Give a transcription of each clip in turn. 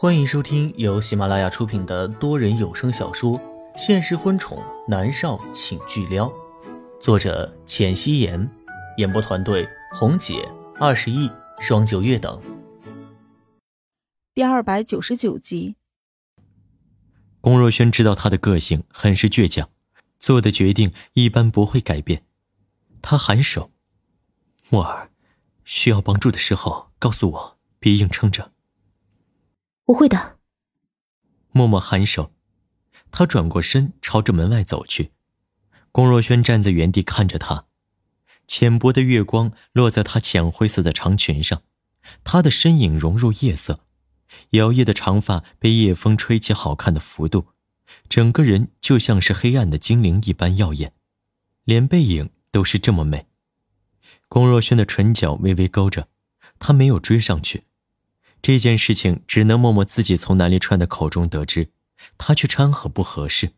欢迎收听由喜马拉雅出品的多人有声小说《现实婚宠男少请巨撩》，作者：浅汐颜，演播团队：红姐、二十亿、双九月等。第二百九十九集。龚若轩知道他的个性很是倔强，做的决定一般不会改变。他颔首：“墨儿，需要帮助的时候告诉我，别硬撑着。”我会的。默默颔首，他转过身朝着门外走去。龚若轩站在原地看着他，浅薄的月光落在他浅灰色的长裙上，他的身影融入夜色，摇曳的长发被夜风吹起好看的幅度，整个人就像是黑暗的精灵一般耀眼，连背影都是这么美。龚若轩的唇角微微勾着，他没有追上去。这件事情只能默默自己从南离川的口中得知，他去掺和不合适，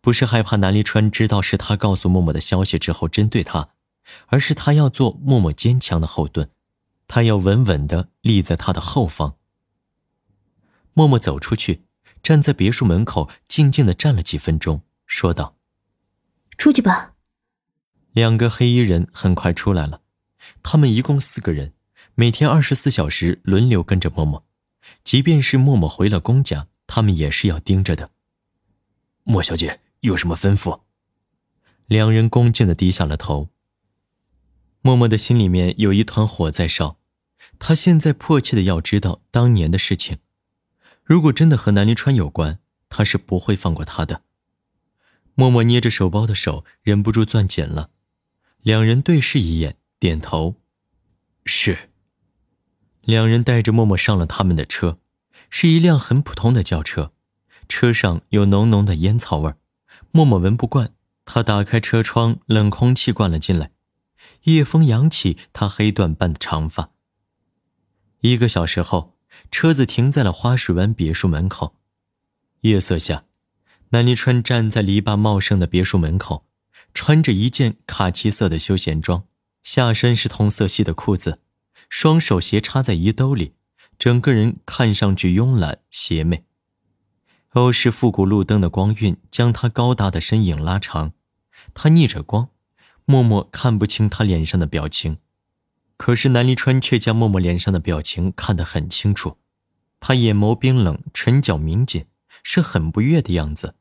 不是害怕南离川知道是他告诉默默的消息之后针对他，而是他要做默默坚强的后盾，他要稳稳的立在他的后方。默默走出去，站在别墅门口，静静的站了几分钟，说道：“出去吧。”两个黑衣人很快出来了，他们一共四个人。每天二十四小时轮流跟着默默，即便是默默回了公家，他们也是要盯着的。莫小姐有什么吩咐？两人恭敬的低下了头。默默的心里面有一团火在烧，他现在迫切的要知道当年的事情。如果真的和南临川有关，他是不会放过他的。默默捏着手包的手忍不住攥紧了，两人对视一眼，点头，是。两人带着默默上了他们的车，是一辆很普通的轿车，车上有浓浓的烟草味默默闻不惯，他打开车窗，冷空气灌了进来，夜风扬起他黑缎般的长发。一个小时后，车子停在了花水湾别墅门口，夜色下，南离川站在篱笆茂盛的别墅门口，穿着一件卡其色的休闲装，下身是同色系的裤子。双手斜插在衣兜里，整个人看上去慵懒邪魅。欧式复古路灯的光晕将他高大的身影拉长，他逆着光，默默看不清他脸上的表情，可是南离川却将默默脸上的表情看得很清楚。他眼眸冰冷，唇角抿紧，是很不悦的样子。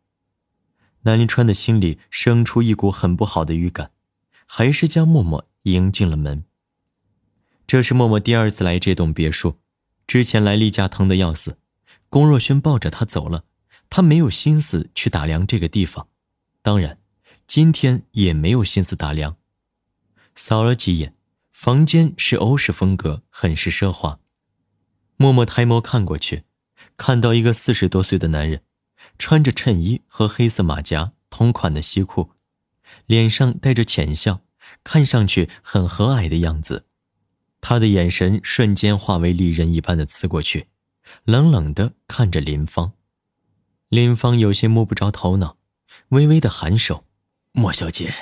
南离川的心里生出一股很不好的预感，还是将默默迎进了门。这是默默第二次来这栋别墅，之前来例假疼得要死。龚若轩抱着他走了，他没有心思去打量这个地方，当然，今天也没有心思打量。扫了几眼，房间是欧式风格，很是奢华。默默抬眸看过去，看到一个四十多岁的男人，穿着衬衣和黑色马甲，同款的西裤，脸上带着浅笑，看上去很和蔼的样子。他的眼神瞬间化为利刃一般的刺过去，冷冷的看着林芳。林芳有些摸不着头脑，微微的颔首：“莫小姐，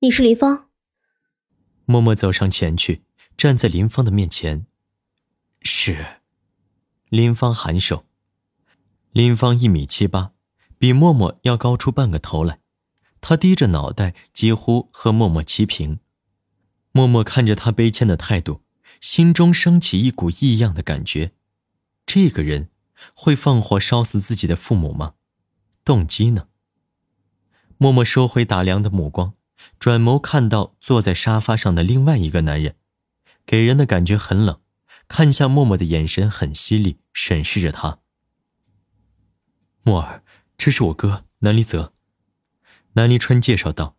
你是林芳。”默默走上前去，站在林芳的面前。是。林芳颔首。林芳一米七八，比默默要高出半个头来，她低着脑袋，几乎和默默齐平。默默看着他悲谦的态度，心中升起一股异样的感觉。这个人会放火烧死自己的父母吗？动机呢？默默收回打量的目光，转眸看到坐在沙发上的另外一个男人，给人的感觉很冷，看向默默的眼神很犀利，审视着他。默儿，这是我哥南离泽。南离川介绍道。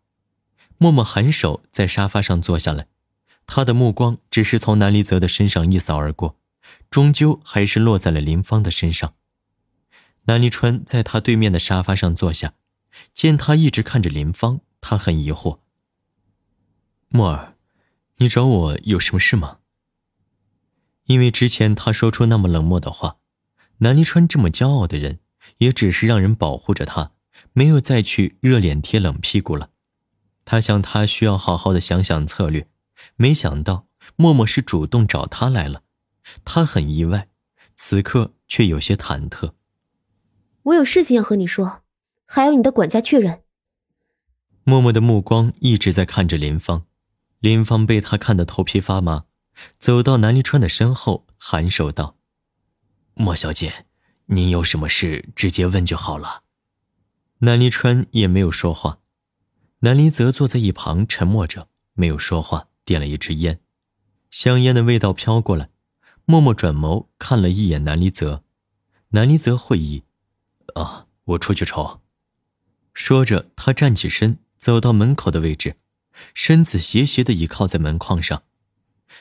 默默颔首，在沙发上坐下来，他的目光只是从南离泽的身上一扫而过，终究还是落在了林芳的身上。南离川在他对面的沙发上坐下，见他一直看着林芳，他很疑惑：“默儿，你找我有什么事吗？”因为之前他说出那么冷漠的话，南离川这么骄傲的人，也只是让人保护着他，没有再去热脸贴冷屁股了。他想，他需要好好的想想策略。没想到默默是主动找他来了，他很意外。此刻却有些忐忑。我有事情要和你说，还要你的管家确认。默默的目光一直在看着林芳，林芳被他看得头皮发麻，走到南离川的身后，颔首道：“莫小姐，您有什么事直接问就好了。”南离川也没有说话，南离泽坐在一旁沉默着，没有说话，点了一支烟，香烟的味道飘过来。默默转眸看了一眼南离泽，南离泽会意：“啊，我出去抽。”说着，他站起身，走到门口的位置，身子斜斜的倚靠在门框上，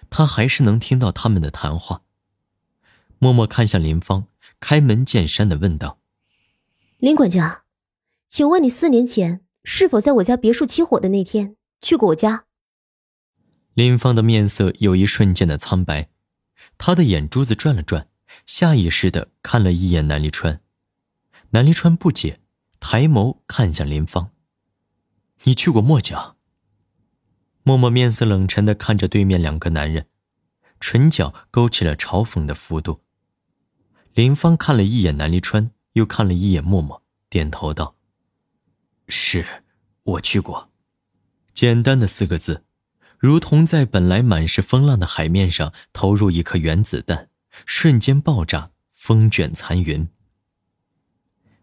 他还是能听到他们的谈话。默默看向林芳，开门见山的问道：“林管家。”请问你四年前是否在我家别墅起火的那天去过我家？林芳的面色有一瞬间的苍白，她的眼珠子转了转，下意识的看了一眼南离川。南离川不解，抬眸看向林芳：“你去过墨家？”默默面色冷沉的看着对面两个男人，唇角勾起了嘲讽的幅度。林芳看了一眼南离川，又看了一眼默默，点头道。是，我去过。简单的四个字，如同在本来满是风浪的海面上投入一颗原子弹，瞬间爆炸，风卷残云。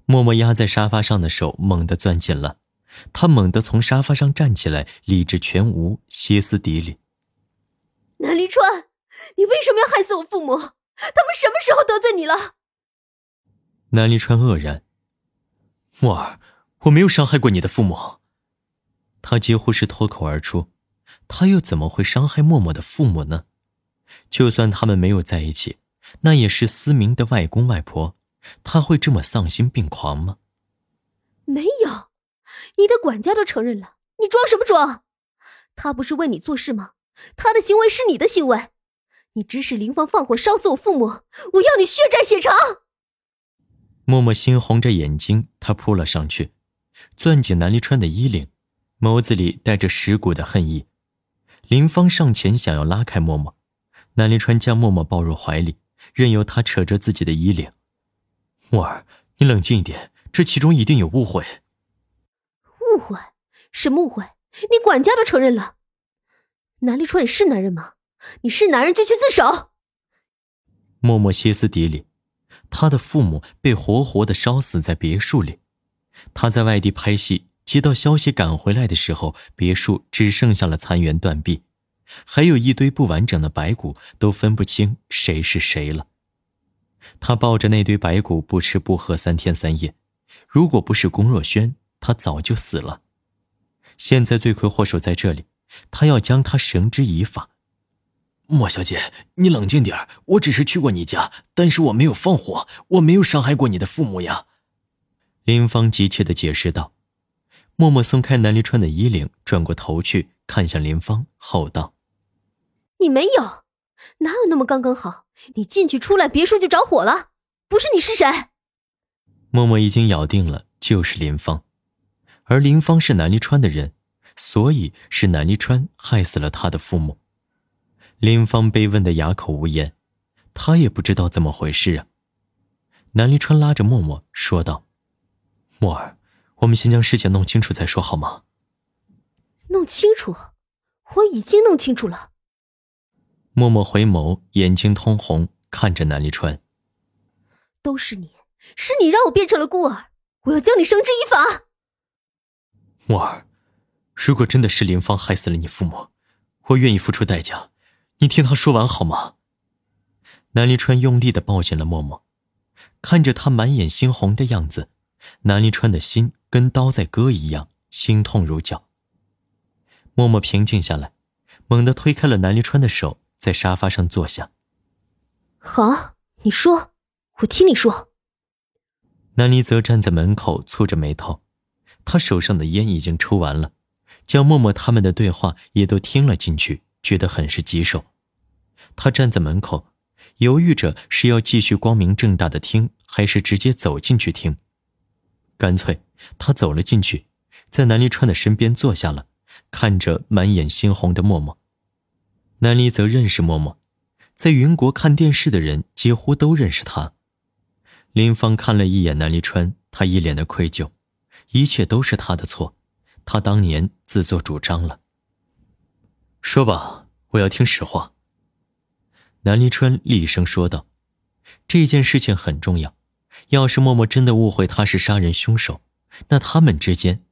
默默压在沙发上的手猛地攥紧了，他猛地从沙发上站起来，理智全无，歇斯底里：“南离川，你为什么要害死我父母？他们什么时候得罪你了？”南离川愕然：“默儿。”我没有伤害过你的父母。他几乎是脱口而出，他又怎么会伤害默默的父母呢？就算他们没有在一起，那也是思明的外公外婆，他会这么丧心病狂吗？没有，你的管家都承认了，你装什么装？他不是为你做事吗？他的行为是你的行为，你指使林芳放火烧死我父母，我要你血债血偿。默默猩红着眼睛，他扑了上去。攥紧南离川的衣领，眸子里带着蚀骨的恨意。林芳上前想要拉开默默，南离川将默默抱入怀里，任由他扯着自己的衣领。默儿，你冷静一点，这其中一定有误会。误会？什么误会？你管家都承认了。南离川，你是男人吗？你是男人就去自首。默默歇斯底里，他的父母被活活的烧死在别墅里。他在外地拍戏，接到消息赶回来的时候，别墅只剩下了残垣断壁，还有一堆不完整的白骨，都分不清谁是谁了。他抱着那堆白骨不吃不喝三天三夜，如果不是龚若轩，他早就死了。现在罪魁祸首在这里，他要将他绳之以法。莫小姐，你冷静点我只是去过你家，但是我没有放火，我没有伤害过你的父母呀。林芳急切的解释道，默默松开南离川的衣领，转过头去看向林芳，吼道：“你没有，哪有那么刚刚好？你进去出来，别墅就着火了，不是你是谁？”默默已经咬定了就是林芳，而林芳是南离川的人，所以是南离川害死了他的父母。林芳被问得哑口无言，他也不知道怎么回事啊。南离川拉着默默说道。墨儿，我们先将事情弄清楚再说，好吗？弄清楚，我已经弄清楚了。默默回眸，眼睛通红，看着南离川。都是你，是你让我变成了孤儿，我要将你绳之以法。墨儿，如果真的是林芳害死了你父母，我愿意付出代价。你听他说完好吗？南离川用力的抱紧了默默，看着他满眼猩红的样子。南离川的心跟刀在割一样，心痛如绞。默默平静下来，猛地推开了南离川的手，在沙发上坐下。好，你说，我听你说。南离则站在门口，蹙着眉头，他手上的烟已经抽完了，将默默他们的对话也都听了进去，觉得很是棘手。他站在门口，犹豫着是要继续光明正大的听，还是直接走进去听。干脆，他走了进去，在南离川的身边坐下了，看着满眼猩红的默默。南离则认识默默，在云国看电视的人几乎都认识他。林芳看了一眼南离川，他一脸的愧疚，一切都是他的错，他当年自作主张了。说吧，我要听实话。南离川厉声说道：“这件事情很重要，要是默默真的误会他是杀人凶手，那他们之间，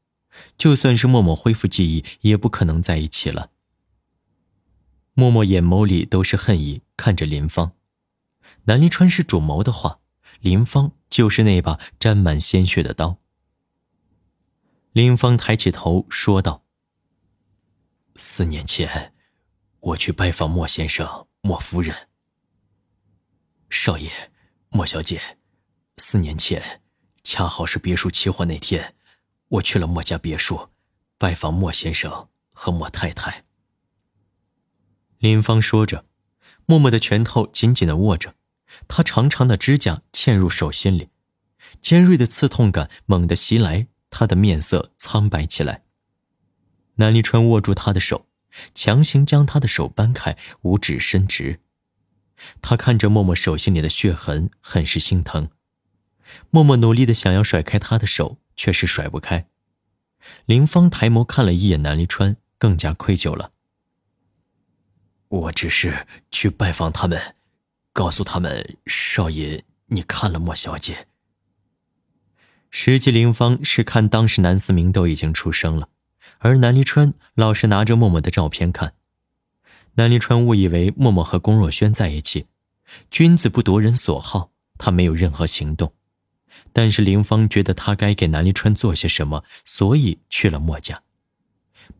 就算是默默恢复记忆，也不可能在一起了。”默默眼眸里都是恨意，看着林芳。南离川是主谋的话，林芳就是那把沾满鲜血的刀。林芳抬起头说道：“四年前，我去拜访莫先生、莫夫人。少爷，莫小姐，四年前，恰好是别墅起火那天，我去了莫家别墅，拜访莫先生和莫太太。”林芳说着，默默的拳头紧紧的握着，他长长的指甲嵌入手心里，尖锐的刺痛感猛地袭来，他的面色苍白起来。南离川握住他的手，强行将他的手掰开，五指伸直。他看着默默手心里的血痕，很是心疼。默默努力的想要甩开他的手，却是甩不开。林芳抬眸看了一眼南离川，更加愧疚了。我只是去拜访他们，告诉他们少爷你看了莫小姐。实际林芳是看当时南思明都已经出生了，而南离川老是拿着默默的照片看。南离川误以为默默和龚若轩在一起，君子不夺人所好，他没有任何行动。但是林芳觉得他该给南离川做些什么，所以去了墨家。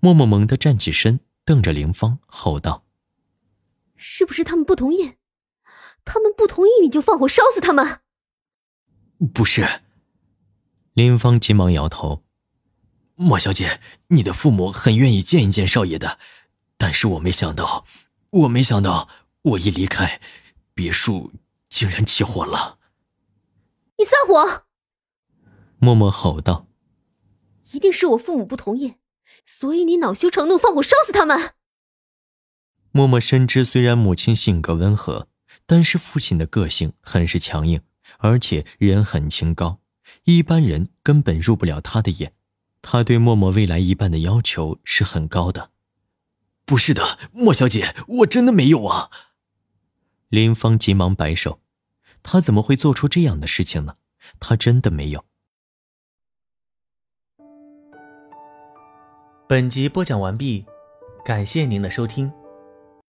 默默猛地站起身，瞪着林芳，吼道。是不是他们不同意？他们不同意，你就放火烧死他们？不是。林芳急忙摇头。莫小姐，你的父母很愿意见一见少爷的，但是我没想到，我没想到，我一离开，别墅竟然起火了。你撒谎！默默吼道：“一定是我父母不同意，所以你恼羞成怒，放火烧死他们。”默默深知，虽然母亲性格温和，但是父亲的个性很是强硬，而且人很清高，一般人根本入不了他的眼。他对默默未来一半的要求是很高的。不是的，莫小姐，我真的没有啊！林芳急忙摆手，他怎么会做出这样的事情呢？他真的没有。本集播讲完毕，感谢您的收听。